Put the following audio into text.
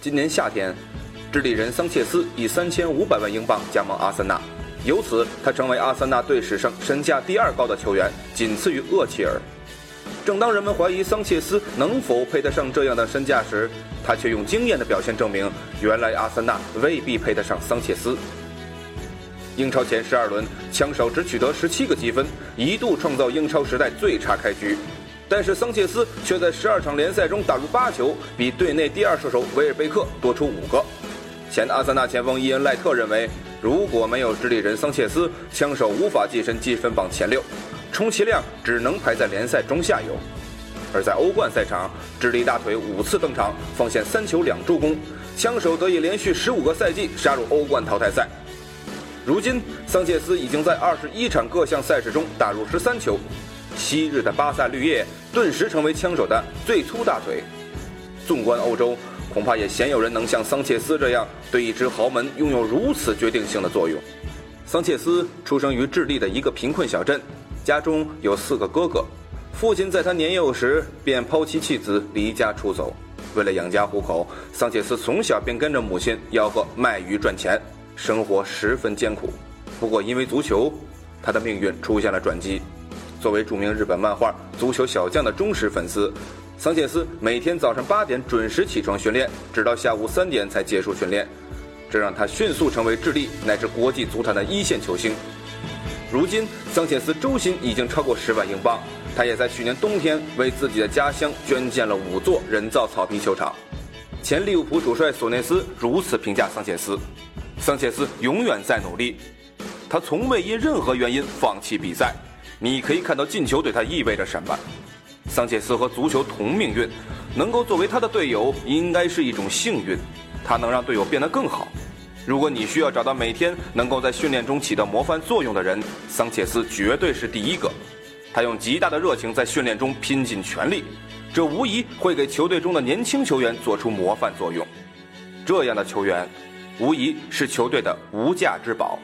今年夏天，智利人桑切斯以三千五百万英镑加盟阿森纳，由此他成为阿森纳队史上身价第二高的球员，仅次于厄齐尔。正当人们怀疑桑切斯能否配得上这样的身价时，他却用惊艳的表现证明，原来阿森纳未必配得上桑切斯。英超前十二轮，枪手只取得十七个积分，一度创造英超时代最差开局。但是桑切斯却在十二场联赛中打入八球，比队内第二射手维尔贝克多出五个。前阿森纳前锋伊恩赖特认为，如果没有智利人桑切斯，枪手无法跻身积分榜前六，充其量只能排在联赛中下游。而在欧冠赛场，智利大腿五次登场，奉献三球两助攻，枪手得以连续十五个赛季杀入欧冠淘汰赛。如今，桑切斯已经在二十一场各项赛事中打入十三球。昔日的巴萨绿叶顿时成为枪手的最粗大腿。纵观欧洲，恐怕也鲜有人能像桑切斯这样对一支豪门拥有如此决定性的作用。桑切斯出生于智利的一个贫困小镇，家中有四个哥哥，父亲在他年幼时便抛妻弃子离家出走。为了养家糊口，桑切斯从小便跟着母亲吆喝卖鱼赚钱，生活十分艰苦。不过因为足球，他的命运出现了转机。作为著名日本漫画《足球小将》的忠实粉丝，桑切斯每天早上八点准时起床训练，直到下午三点才结束训练，这让他迅速成为智利乃至国际足坛的一线球星。如今，桑切斯周薪已经超过十万英镑，他也在去年冬天为自己的家乡捐建了五座人造草坪球场。前利物浦主帅索内斯如此评价桑切斯：“桑切斯永远在努力，他从未因任何原因放弃比赛。”你可以看到进球对他意味着什么。桑切斯和足球同命运，能够作为他的队友应该是一种幸运，他能让队友变得更好。如果你需要找到每天能够在训练中起到模范作用的人，桑切斯绝对是第一个。他用极大的热情在训练中拼尽全力，这无疑会给球队中的年轻球员做出模范作用。这样的球员，无疑是球队的无价之宝。